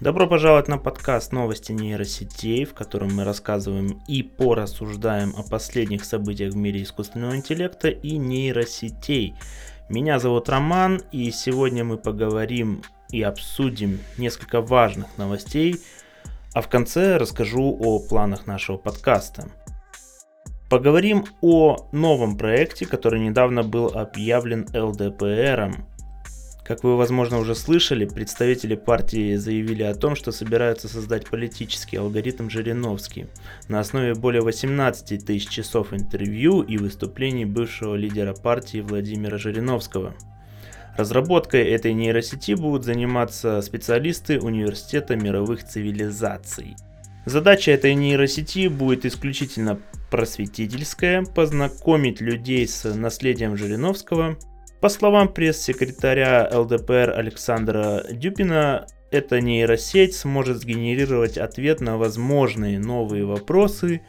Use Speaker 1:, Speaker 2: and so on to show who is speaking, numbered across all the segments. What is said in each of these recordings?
Speaker 1: Добро пожаловать на подкаст «Новости нейросетей», в котором мы рассказываем и порассуждаем о последних событиях в мире искусственного интеллекта и нейросетей. Меня зовут Роман, и сегодня мы поговорим и обсудим несколько важных новостей, а в конце расскажу о планах нашего подкаста. Поговорим о новом проекте, который недавно был объявлен ЛДПРом. Как вы, возможно, уже слышали, представители партии заявили о том, что собираются создать политический алгоритм Жириновский на основе более 18 тысяч часов интервью и выступлений бывшего лидера партии Владимира Жириновского. Разработкой этой нейросети будут заниматься специалисты Университета мировых цивилизаций. Задача этой нейросети будет исключительно просветительская, познакомить людей с наследием Жириновского – по словам пресс-секретаря ЛДПР Александра Дюпина, эта нейросеть сможет сгенерировать ответ на возможные новые вопросы,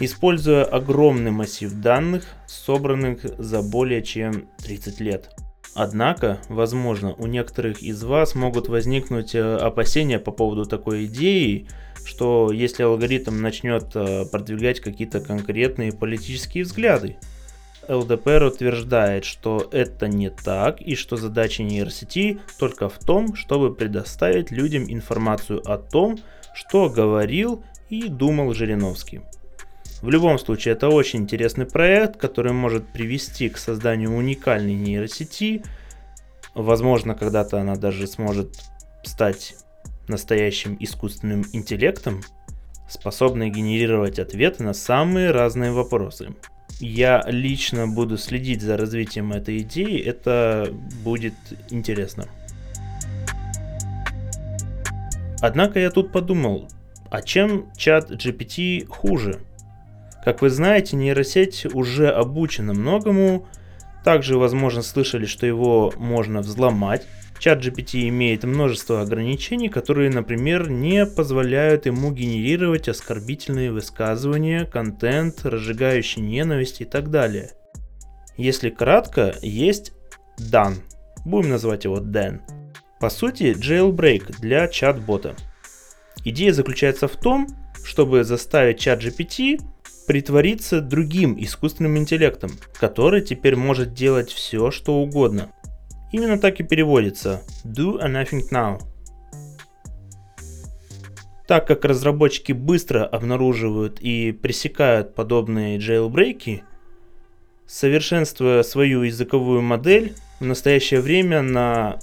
Speaker 1: используя огромный массив данных, собранных за более чем 30 лет. Однако, возможно, у некоторых из вас могут возникнуть э, опасения по поводу такой идеи, что если алгоритм начнет э, продвигать какие-то конкретные политические взгляды, ЛДПР утверждает, что это не так и что задача нейросети только в том, чтобы предоставить людям информацию о том, что говорил и думал Жириновский. В любом случае, это очень интересный проект, который может привести к созданию уникальной нейросети. Возможно, когда-то она даже сможет стать настоящим искусственным интеллектом, способной генерировать ответы на самые разные вопросы я лично буду следить за развитием этой идеи, это будет интересно. Однако я тут подумал, а чем чат GPT хуже? Как вы знаете, нейросеть уже обучена многому, также, возможно, слышали, что его можно взломать, Чат GPT имеет множество ограничений, которые, например, не позволяют ему генерировать оскорбительные высказывания, контент, разжигающий ненависть и так далее. Если кратко, есть Dan. Будем называть его Dan. По сути, jailbreak для чат-бота. Идея заключается в том, чтобы заставить чат GPT притвориться другим искусственным интеллектом, который теперь может делать все, что угодно – Именно так и переводится Do a nothing now. Так как разработчики быстро обнаруживают и пресекают подобные jailbreaks, совершенствуя свою языковую модель, в настоящее время на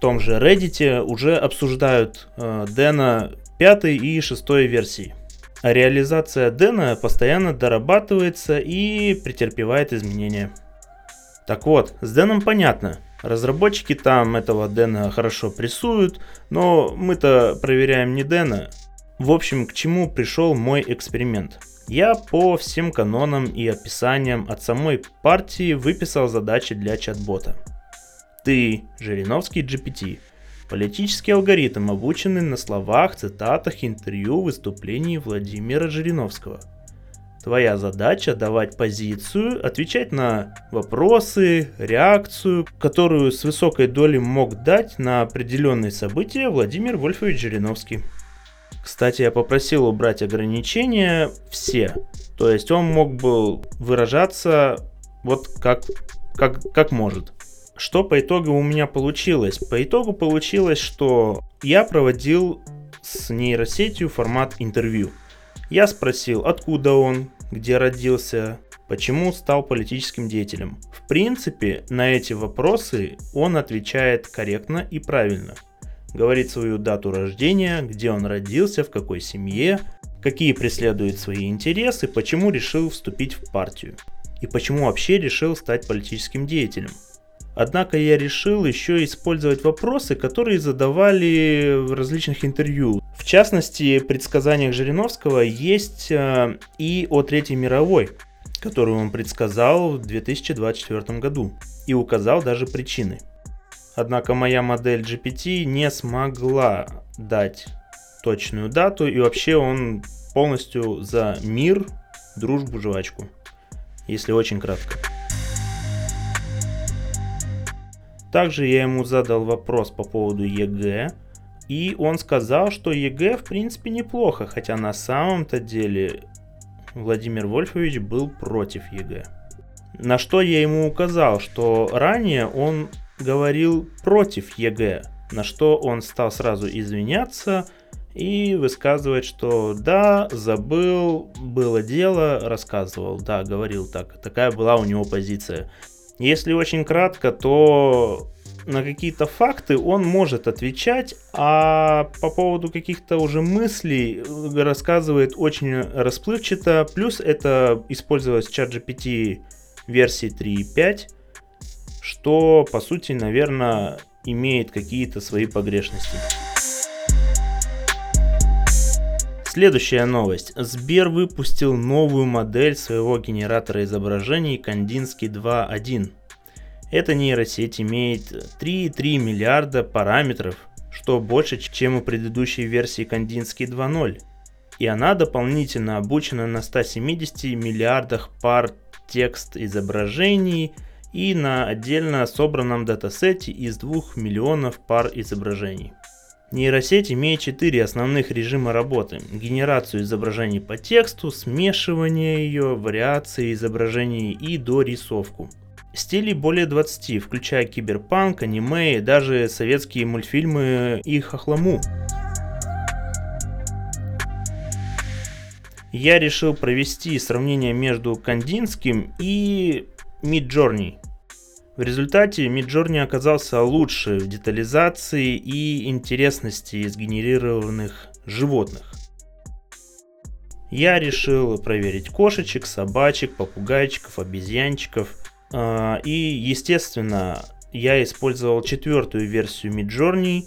Speaker 1: том же Reddit уже обсуждают э, Дэна 5 и 6 версии. А реализация Дэна постоянно дорабатывается и претерпевает изменения. Так вот, с Дэном понятно – Разработчики там этого Дэна хорошо прессуют, но мы-то проверяем не Дэна. В общем, к чему пришел мой эксперимент? Я по всем канонам и описаниям от самой партии выписал задачи для чат-бота. Ты, Жириновский GPT, политический алгоритм, обученный на словах, цитатах, интервью, выступлений Владимира Жириновского – Твоя задача давать позицию, отвечать на вопросы, реакцию, которую с высокой долей мог дать на определенные события Владимир Вольфович Жириновский. Кстати, я попросил убрать ограничения все. То есть он мог бы выражаться вот как, как, как может. Что по итогу у меня получилось? По итогу получилось, что я проводил с нейросетью формат интервью. Я спросил, откуда он, где родился, почему стал политическим деятелем. В принципе, на эти вопросы он отвечает корректно и правильно. Говорит свою дату рождения, где он родился, в какой семье, какие преследует свои интересы, почему решил вступить в партию и почему вообще решил стать политическим деятелем. Однако я решил еще использовать вопросы, которые задавали в различных интервью. В частности, в предсказаниях Жириновского есть э, и о Третьей мировой, которую он предсказал в 2024 году и указал даже причины. Однако моя модель GPT не смогла дать точную дату и вообще он полностью за мир, дружбу, жвачку, если очень кратко. Также я ему задал вопрос по поводу ЕГЭ, И он сказал, что ЕГЭ в принципе неплохо, хотя на самом-то деле Владимир Вольфович был против ЕГЭ. На что я ему указал, что ранее он говорил против ЕГЭ, на что он стал сразу извиняться и высказывать, что да, забыл, было дело, рассказывал, да, говорил так. Такая была у него позиция. Если очень кратко, то на какие-то факты он может отвечать, а по поводу каких-то уже мыслей рассказывает очень расплывчато. Плюс это использовалось в ChatGPT версии 3.5, что по сути, наверное, имеет какие-то свои погрешности. Следующая новость. Сбер выпустил новую модель своего генератора изображений Kandinsky 2.1. Эта нейросеть имеет 3,3 миллиарда параметров, что больше, чем у предыдущей версии Kandinsky 2.0. И она дополнительно обучена на 170 миллиардах пар текст изображений и на отдельно собранном датасете из 2 миллионов пар изображений. Нейросеть имеет четыре основных режима работы. Генерацию изображений по тексту, смешивание ее, вариации изображений и дорисовку. Стилей более 20, включая киберпанк, аниме и даже советские мультфильмы и хохлому. Я решил провести сравнение между Кандинским и Midjourney. В результате Midjourney оказался лучше в детализации и интересности из генерированных животных. Я решил проверить кошечек, собачек, попугайчиков, обезьянчиков. А, и, естественно, я использовал четвертую версию Midjourney,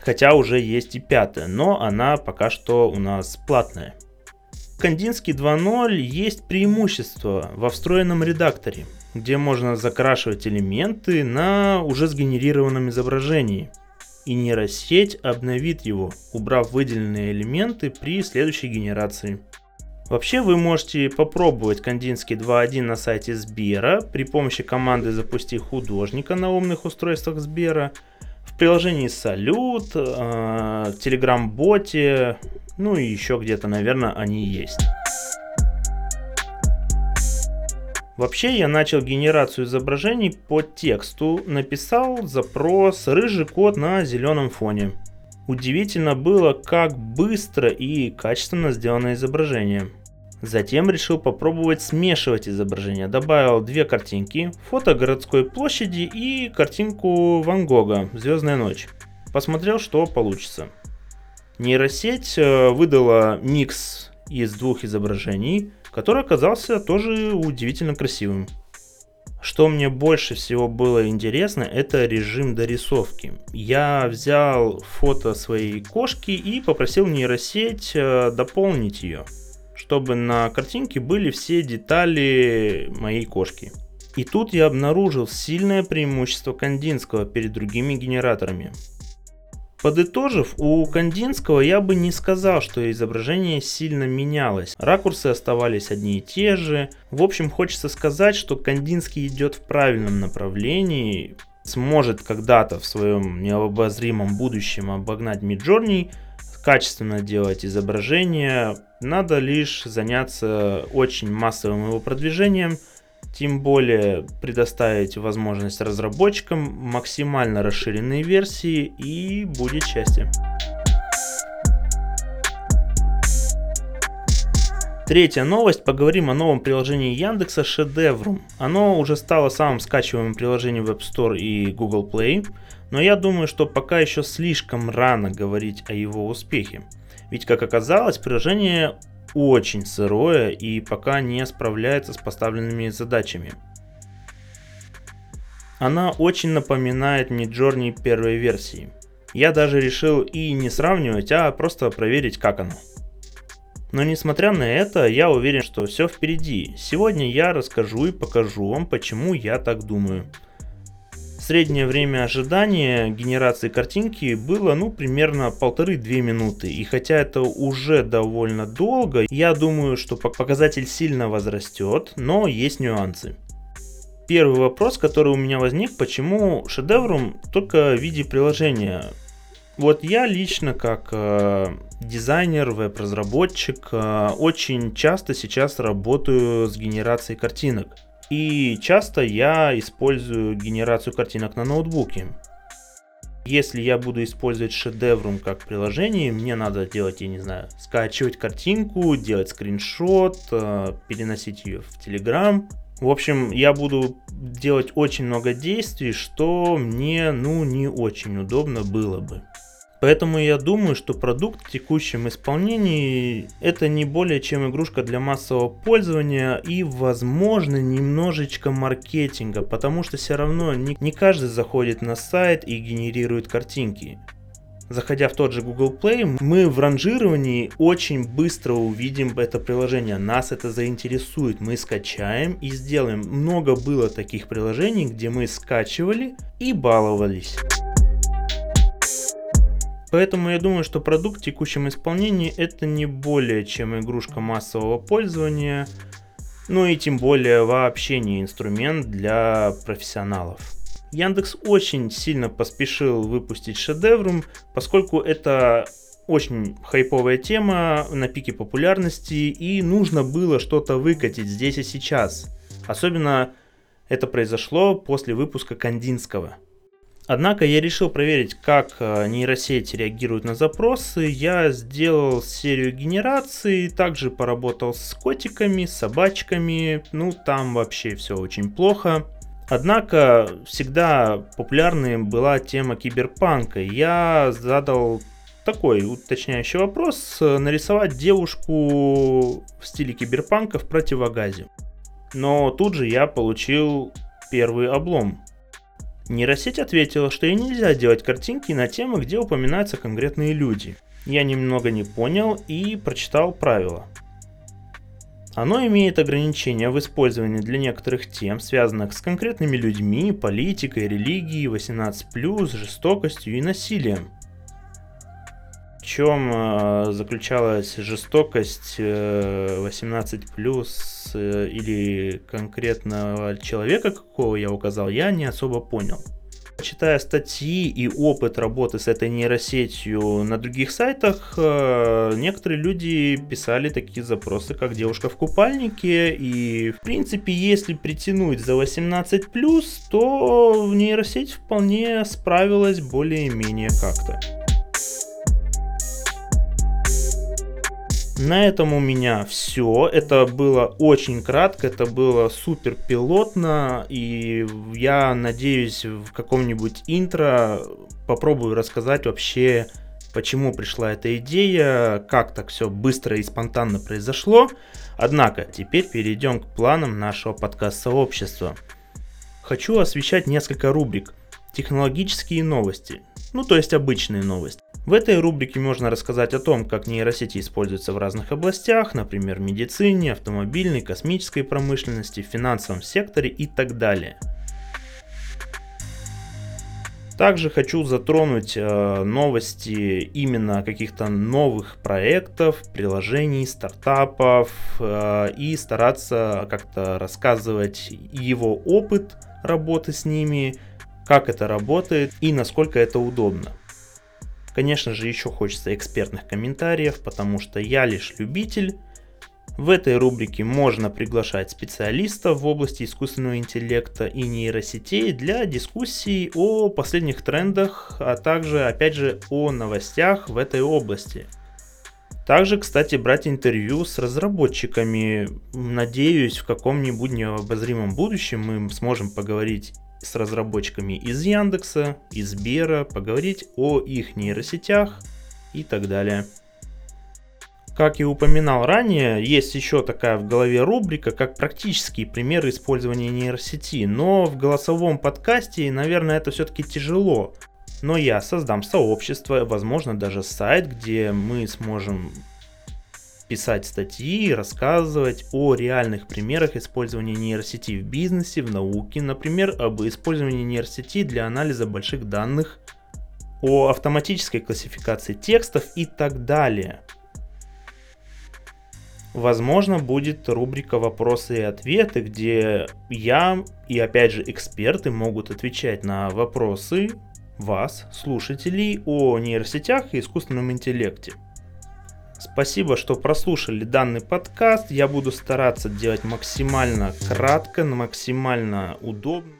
Speaker 1: хотя уже есть и пятая, но она пока что у нас платная. Кандинский 2.0 есть преимущество во встроенном редакторе, где можно закрашивать элементы на уже сгенерированном изображении. И нейросеть обновит его, убрав выделенные элементы при следующей генерации. Вообще вы можете попробовать Кандинский 2.1 на сайте Сбера при помощи команды «Запусти художника» на умных устройствах Сбера, в приложении Салют, э, в Telegram-боте, ну и еще где-то, наверное, они есть. Вообще я начал генерацию изображений по тексту, написал запрос «рыжий кот на зеленом фоне». Удивительно было, как быстро и качественно сделано изображение. Затем решил попробовать смешивать изображения. Добавил две картинки, фото городской площади и картинку Ван Гога «Звездная ночь». Посмотрел, что получится. Нейросеть э, выдала микс из двух изображений, который оказался тоже удивительно красивым. Что мне больше всего было интересно, это режим дорисовки. Я взял фото своей кошки и попросил нейросеть э, дополнить ее, чтобы на картинке были все детали моей кошки. И тут я обнаружил сильное преимущество Кандинского перед другими генераторами. Подытожив, у Кандинского я бы не сказал, что изображение сильно менялось. Ракурсы оставались одни и те же. В общем, хочется сказать, что Кандинский идет в правильном направлении, сможет когда-то в своем необозримом будущем обогнать Midjourney, качественно делать изображения. Надо лишь заняться очень массовым его продвижением – тем более предоставить возможность разработчикам максимально расширенные версии и будет счастье. Третья новость. Поговорим о новом приложении Яндекса Шедеврум. Оно уже стало самым скачиваемым приложением в App Store и Google Play, но я думаю, что пока еще слишком рано говорить о его успехе. Ведь, как оказалось, приложение очень сырое и пока не справляется с поставленными задачами. Она очень напоминает Midjourney первой версии. Я даже решил и не сравнивать, а просто проверить, как оно. Но несмотря на это, я уверен, что все впереди. Сегодня я расскажу и покажу вам, почему я так думаю. Среднее время ожидания генерации картинки было ну примерно полторы-две минуты. И хотя это уже довольно долго, я думаю, что показатель сильно возрастет, но есть нюансы. Первый вопрос, который у меня возник, почему шедеврум только в виде приложения? Вот я лично как э, дизайнер, веб-разработчик э, очень часто сейчас работаю с генерацией картинок. И часто я использую генерацию картинок на ноутбуке. Если я буду использовать Шедеврум как приложение, мне надо делать, я не знаю, скачивать картинку, делать скриншот, э, переносить ее в Telegram. В общем, я буду делать очень много действий, что мне, ну, не очень удобно было бы. Поэтому я думаю, что продукт в текущем исполнении это не более чем игрушка для массового пользования и, возможно, немножечко маркетинга, потому что все равно не, не каждый заходит на сайт и генерирует картинки. Заходя в тот же Google Play, мы в ранжировании очень быстро увидим это приложение. Нас это заинтересует. Мы скачаем и сделаем. Много было таких приложений, где мы скачивали и баловались. Поэтому я думаю, что продукт в текущем исполнении это не более чем игрушка массового пользования, ну и тем более вообще не инструмент для профессионалов. Яндекс очень сильно поспешил выпустить шедеврум, поскольку это очень хайповая тема на пике популярности и нужно было что-то выкатить здесь и сейчас. Особенно это произошло после выпуска Кандинского – Однако я решил проверить, как э, нейросеть реагирует на запросы. Я сделал серию генераций, также поработал с котиками, собачками. Ну, там вообще все очень плохо. Однако всегда популярной была тема киберпанка. Я задал такой уточняющий вопрос. Нарисовать девушку в стиле киберпанка в противогазе. Но тут же я получил первый облом. Нейросеть ответила, что ей нельзя делать картинки на темы, где упоминаются конкретные люди. Я немного не понял и прочитал правила. Оно имеет ограничения в использовании для некоторых тем, связанных с конкретными людьми, политикой, религией, 18+, жестокостью и насилием. Чем э, заключалась жестокость э, 18+, э, или конкретного человека, какого я указал, я не особо понял. Читая статьи и опыт работы с этой нейросетью на других сайтах, некоторые люди писали такие запросы, как девушка в купальнике. И, в принципе, если притянуть за 18+, то нейросеть вполне справилась более-менее как-то. На этом у меня все. Это было очень кратко, это было супер пилотно, и я надеюсь в каком-нибудь интро попробую рассказать вообще, почему пришла эта идея, как так все быстро и спонтанно произошло. Однако, теперь перейдем к планам нашего подкаст-сообщества. Хочу освещать несколько рубрик. Технологические новости, ну то есть обычные новости. В этой рубрике можно рассказать о том, как нейросети используются в разных областях, например, медицине, автомобильной, космической промышленности, финансовом секторе и так далее. Также хочу затронуть э, новости именно каких-то новых проектов, приложений, стартапов э, и стараться как-то рассказывать его опыт работы с ними, как это работает и насколько это удобно. Конечно же, еще хочется экспертных комментариев, потому что я лишь любитель. В этой рубрике можно приглашать специалистов в области искусственного интеллекта и нейросетей для дискуссий о последних трендах, а также, опять же, о новостях в этой области. Также, кстати, брать интервью с разработчиками. Надеюсь, в каком-нибудь необозримом будущем мы сможем поговорить с разработчиками из Яндекса, из Сбера, поговорить о их нейросетях и так далее. Как и упоминал ранее, есть еще такая в голове рубрика, как практические примеры использования нейросети, но в голосовом подкасте, наверное, это все-таки тяжело. Но я создам сообщество, возможно даже сайт, где мы сможем писать статьи, рассказывать о реальных примерах использования нейросети в бизнесе, в науке, например, об использовании нейросети для анализа больших данных, о автоматической классификации текстов и так далее. Возможно, будет рубрика «Вопросы и ответы», где я и опять же эксперты могут отвечать на вопросы вас, слушателей, о нейросетях и искусственном интеллекте. Спасибо, что прослушали данный подкаст. Я буду стараться делать максимально кратко, максимально удобно.